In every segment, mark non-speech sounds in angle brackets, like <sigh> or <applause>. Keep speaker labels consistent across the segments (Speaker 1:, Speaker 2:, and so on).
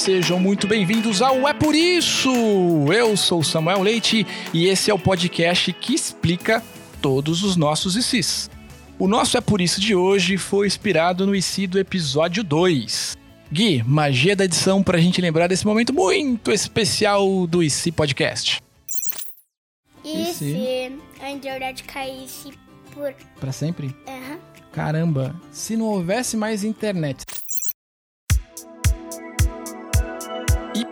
Speaker 1: sejam muito bem-vindos ao É Por Isso! Eu sou Samuel Leite e esse é o podcast que explica todos os nossos ICs. O nosso É Por Isso de hoje foi inspirado no IC do episódio 2. Gui, magia da edição pra gente lembrar desse momento muito especial do IC Podcast.
Speaker 2: E se a internet caísse por.
Speaker 1: Pra sempre?
Speaker 2: Aham.
Speaker 1: Caramba, se não houvesse mais internet.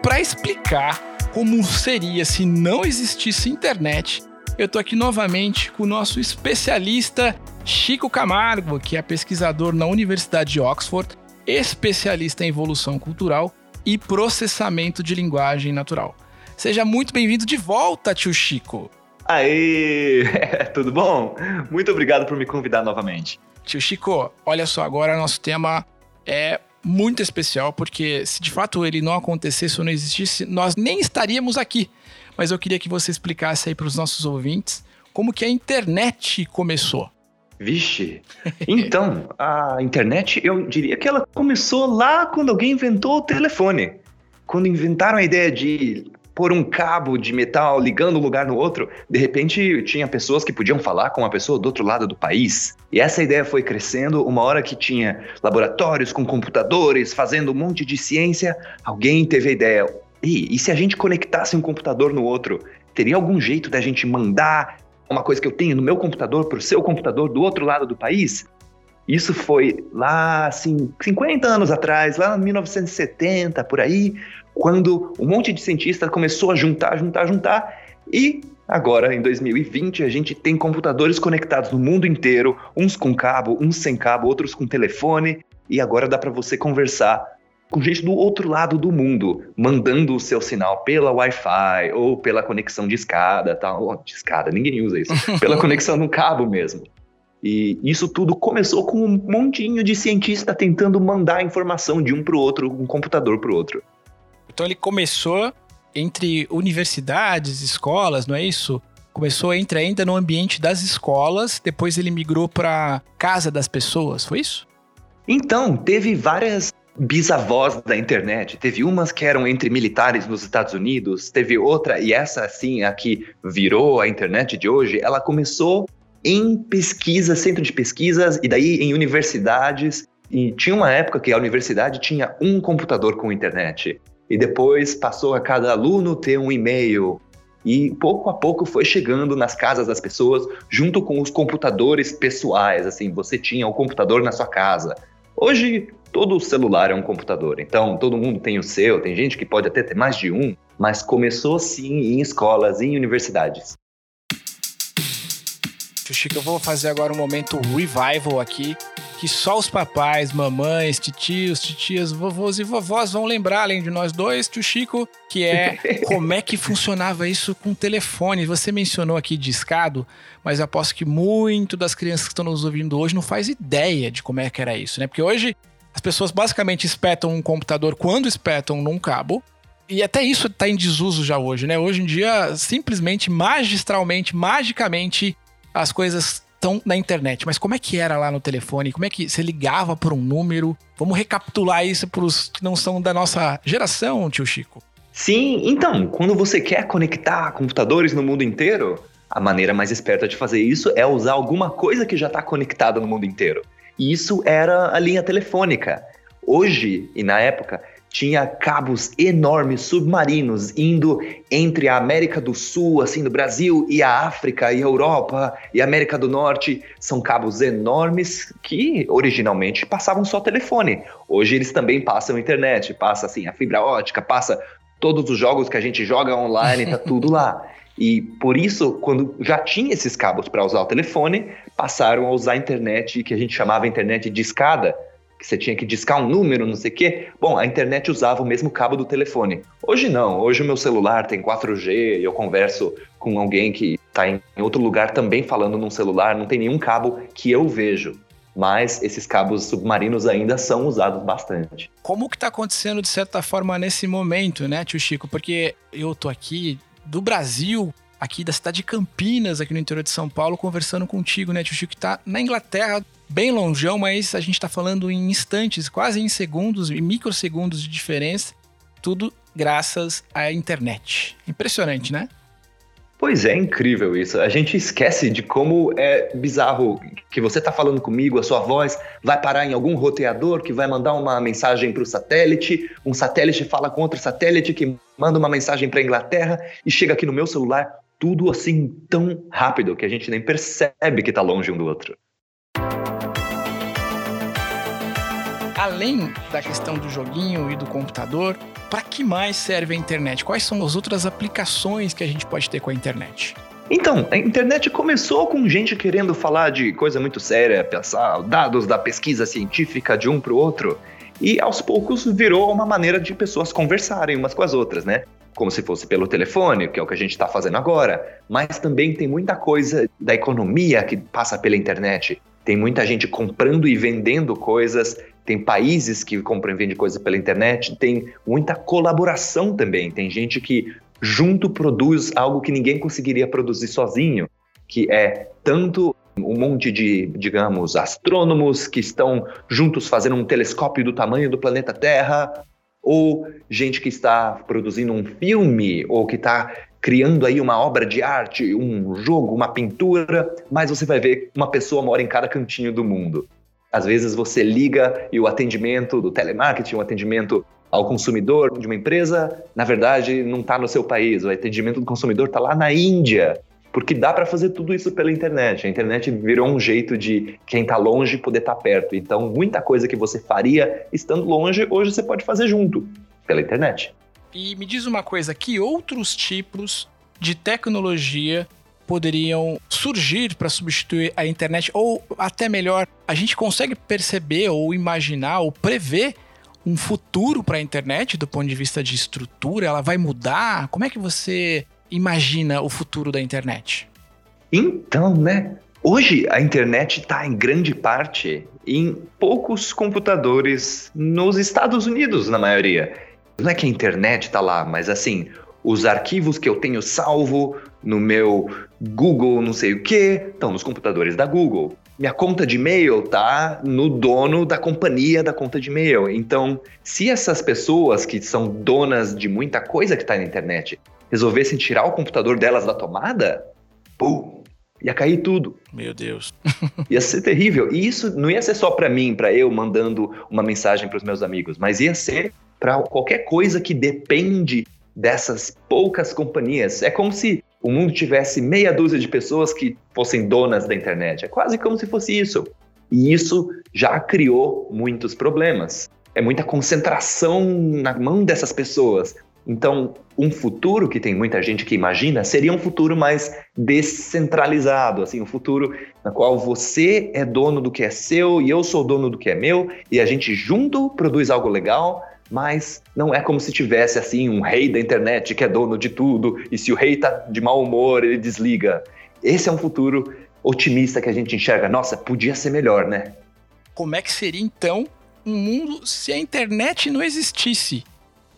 Speaker 1: Para explicar como seria se não existisse internet, eu tô aqui novamente com o nosso especialista Chico Camargo, que é pesquisador na Universidade de Oxford, especialista em evolução cultural e processamento de linguagem natural. Seja muito bem-vindo de volta, tio Chico.
Speaker 3: Aê! <laughs> Tudo bom? Muito obrigado por me convidar novamente.
Speaker 1: Tio Chico, olha só, agora nosso tema é muito especial, porque se de fato ele não acontecesse ou não existisse, nós nem estaríamos aqui. Mas eu queria que você explicasse aí para os nossos ouvintes como que a internet começou.
Speaker 3: Vixe! Então, a internet, eu diria que ela começou lá quando alguém inventou o telefone. Quando inventaram a ideia de pôr um cabo de metal ligando um lugar no outro, de repente tinha pessoas que podiam falar com uma pessoa do outro lado do país. E essa ideia foi crescendo, uma hora que tinha laboratórios com computadores fazendo um monte de ciência, alguém teve a ideia: e, e se a gente conectasse um computador no outro? Teria algum jeito da gente mandar uma coisa que eu tenho no meu computador para o seu computador do outro lado do país? Isso foi lá, assim, 50 anos atrás, lá em 1970, por aí, quando um monte de cientista começou a juntar, juntar, juntar, e agora, em 2020, a gente tem computadores conectados no mundo inteiro, uns com cabo, uns sem cabo, outros com telefone, e agora dá para você conversar com gente do outro lado do mundo, mandando o seu sinal pela Wi-Fi ou pela conexão de escada, tal. De escada, ninguém usa isso. pela <laughs> conexão no cabo mesmo. E isso tudo começou com um montinho de cientista tentando mandar informação de um para o outro, um computador para o outro.
Speaker 1: Então ele começou entre universidades, escolas, não é isso? Começou entre ainda no ambiente das escolas, depois ele migrou para casa das pessoas, foi isso?
Speaker 3: Então, teve várias bisavós da internet. Teve umas que eram entre militares nos Estados Unidos, teve outra, e essa, assim, a que virou a internet de hoje, ela começou em pesquisa, centro de pesquisas, e daí em universidades. E tinha uma época que a universidade tinha um computador com internet e depois passou a cada aluno ter um e-mail. E pouco a pouco foi chegando nas casas das pessoas, junto com os computadores pessoais. Assim, você tinha o computador na sua casa. Hoje, todo celular é um computador, então todo mundo tem o seu. Tem gente que pode até ter mais de um, mas começou sim em escolas, em universidades.
Speaker 1: Chico, eu vou fazer agora um momento revival aqui que só os papais, mamães, titios, titias, vovôs e vovós vão lembrar, além de nós dois, tio Chico, que é <laughs> como é que funcionava isso com telefone. Você mencionou aqui discado, mas aposto que muito das crianças que estão nos ouvindo hoje não faz ideia de como é que era isso, né? Porque hoje as pessoas basicamente espetam um computador quando espetam num cabo, e até isso está em desuso já hoje, né? Hoje em dia, simplesmente, magistralmente, magicamente, as coisas estão na internet. Mas como é que era lá no telefone? Como é que você ligava por um número? Vamos recapitular isso para os que não são da nossa geração, tio Chico.
Speaker 3: Sim, então, quando você quer conectar computadores no mundo inteiro, a maneira mais esperta de fazer isso é usar alguma coisa que já está conectada no mundo inteiro. E isso era a linha telefônica. Hoje, e na época, tinha cabos enormes submarinos indo entre a América do Sul, assim, do Brasil, e a África, e a Europa, e a América do Norte. São cabos enormes que originalmente passavam só telefone. Hoje eles também passam internet, passa assim a fibra ótica, passa todos os jogos que a gente joga online, tá <laughs> tudo lá. E por isso, quando já tinha esses cabos para usar o telefone, passaram a usar a internet que a gente chamava internet de escada, que você tinha que discar um número, não sei o quê. Bom, a internet usava o mesmo cabo do telefone. Hoje não, hoje o meu celular tem 4G e eu converso com alguém que está em outro lugar também falando num celular, não tem nenhum cabo que eu vejo. Mas esses cabos submarinos ainda são usados bastante.
Speaker 1: Como que está acontecendo, de certa forma, nesse momento, né, tio Chico? Porque eu tô aqui do Brasil, aqui da cidade de Campinas, aqui no interior de São Paulo, conversando contigo, né, tio Chico, que tá na Inglaterra, bem longeão, mas a gente está falando em instantes, quase em segundos, em microsegundos de diferença. Tudo graças à internet. Impressionante, né?
Speaker 3: Pois é, incrível isso. A gente esquece de como é bizarro que você está falando comigo, a sua voz vai parar em algum roteador que vai mandar uma mensagem para o satélite, um satélite fala com outro satélite que manda uma mensagem para a Inglaterra e chega aqui no meu celular, tudo assim tão rápido que a gente nem percebe que está longe um do outro.
Speaker 1: Além da questão do joguinho e do computador, para que mais serve a internet? Quais são as outras aplicações que a gente pode ter com a internet?
Speaker 3: Então, a internet começou com gente querendo falar de coisa muito séria, passar dados da pesquisa científica de um para o outro, e aos poucos virou uma maneira de pessoas conversarem umas com as outras, né? Como se fosse pelo telefone, que é o que a gente está fazendo agora, mas também tem muita coisa da economia que passa pela internet. Tem muita gente comprando e vendendo coisas, tem países que compram e vendem coisas pela internet, tem muita colaboração também. Tem gente que junto produz algo que ninguém conseguiria produzir sozinho, que é tanto um monte de, digamos, astrônomos que estão juntos fazendo um telescópio do tamanho do planeta Terra, ou gente que está produzindo um filme, ou que está criando aí uma obra de arte, um jogo, uma pintura, mas você vai ver uma pessoa mora em cada cantinho do mundo. Às vezes você liga e o atendimento do telemarketing, o atendimento ao consumidor de uma empresa, na verdade, não está no seu país. O atendimento do consumidor está lá na Índia. Porque dá para fazer tudo isso pela internet. A internet virou um jeito de quem está longe poder estar tá perto. Então, muita coisa que você faria estando longe, hoje você pode fazer junto, pela internet.
Speaker 1: E me diz uma coisa, que outros tipos de tecnologia poderiam surgir para substituir a internet? Ou até melhor, a gente consegue perceber ou imaginar ou prever um futuro para a internet do ponto de vista de estrutura? Ela vai mudar? Como é que você imagina o futuro da internet?
Speaker 3: Então, né? Hoje a internet está em grande parte em poucos computadores nos Estados Unidos, na maioria. Não é que a internet está lá, mas assim, os arquivos que eu tenho salvo no meu Google, não sei o que, estão nos computadores da Google. Minha conta de e-mail tá no dono da companhia da conta de e-mail. Então, se essas pessoas que são donas de muita coisa que está na internet resolvessem tirar o computador delas da tomada, pum, ia cair tudo.
Speaker 1: Meu Deus. <laughs>
Speaker 3: ia ser terrível. E isso não ia ser só para mim, para eu mandando uma mensagem para os meus amigos, mas ia ser para qualquer coisa que depende dessas poucas companhias. É como se o mundo tivesse meia dúzia de pessoas que fossem donas da internet. É quase como se fosse isso. E isso já criou muitos problemas. É muita concentração na mão dessas pessoas. Então, um futuro que tem muita gente que imagina seria um futuro mais descentralizado, assim, um futuro na qual você é dono do que é seu e eu sou dono do que é meu e a gente junto produz algo legal mas não é como se tivesse assim um rei da internet que é dono de tudo e se o rei tá de mau humor, ele desliga. Esse é um futuro otimista que a gente enxerga. Nossa, podia ser melhor, né?
Speaker 1: Como é que seria então um mundo se a internet não existisse?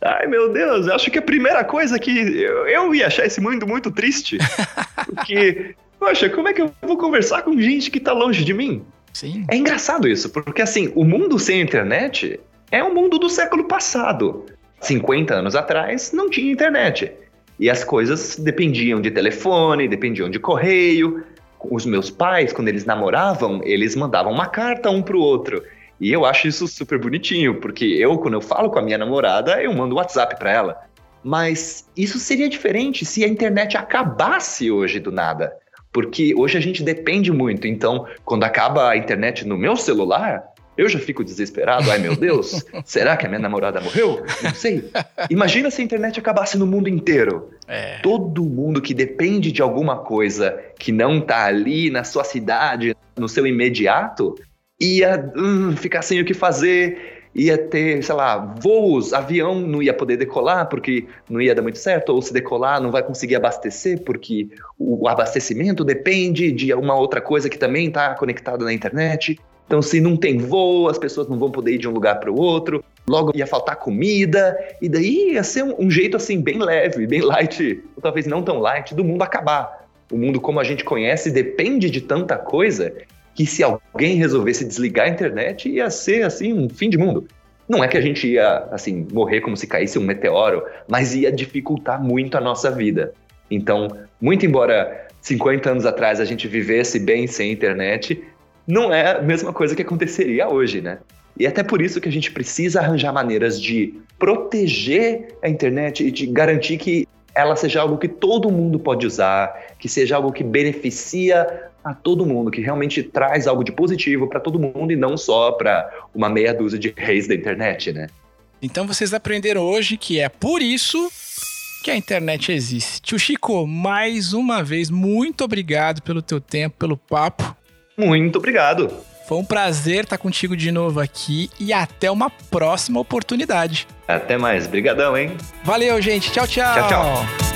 Speaker 3: Ai, meu Deus, eu acho que a primeira coisa que eu, eu ia achar esse mundo muito triste. <laughs> porque, poxa, como é que eu vou conversar com gente que tá longe de mim?
Speaker 1: Sim.
Speaker 3: É engraçado isso, porque assim, o mundo sem internet é o mundo do século passado. 50 anos atrás não tinha internet. E as coisas dependiam de telefone, dependiam de correio. Os meus pais, quando eles namoravam, eles mandavam uma carta um pro outro. E eu acho isso super bonitinho, porque eu, quando eu falo com a minha namorada, eu mando WhatsApp para ela. Mas isso seria diferente se a internet acabasse hoje do nada. Porque hoje a gente depende muito. Então, quando acaba a internet no meu celular, eu já fico desesperado. Ai, meu Deus, <laughs> será que a minha namorada morreu? Não sei. Imagina se a internet acabasse no mundo inteiro. É. Todo mundo que depende de alguma coisa que não tá ali na sua cidade, no seu imediato, ia hum, ficar sem o que fazer, ia ter, sei lá, voos, avião não ia poder decolar porque não ia dar muito certo, ou se decolar não vai conseguir abastecer porque o abastecimento depende de uma outra coisa que também está conectada na internet. Então, se não tem voo, as pessoas não vão poder ir de um lugar para o outro, logo ia faltar comida, e daí ia ser um, um, jeito assim bem leve, bem light, ou talvez não tão light, do mundo acabar. O mundo como a gente conhece depende de tanta coisa que se alguém resolvesse desligar a internet, ia ser assim um fim de mundo. Não é que a gente ia, assim, morrer como se caísse um meteoro, mas ia dificultar muito a nossa vida. Então, muito embora 50 anos atrás a gente vivesse bem sem internet, não é a mesma coisa que aconteceria hoje, né? E até por isso que a gente precisa arranjar maneiras de proteger a internet e de garantir que ela seja algo que todo mundo pode usar, que seja algo que beneficia a todo mundo, que realmente traz algo de positivo para todo mundo e não só para uma meia dúzia de reis da internet, né?
Speaker 1: Então vocês aprenderam hoje que é por isso que a internet existe. Tio Chico, mais uma vez, muito obrigado pelo teu tempo, pelo papo.
Speaker 3: Muito obrigado.
Speaker 1: Foi um prazer estar contigo de novo aqui e até uma próxima oportunidade.
Speaker 3: Até mais. Brigadão, hein?
Speaker 1: Valeu, gente. Tchau, tchau.
Speaker 3: Tchau, tchau.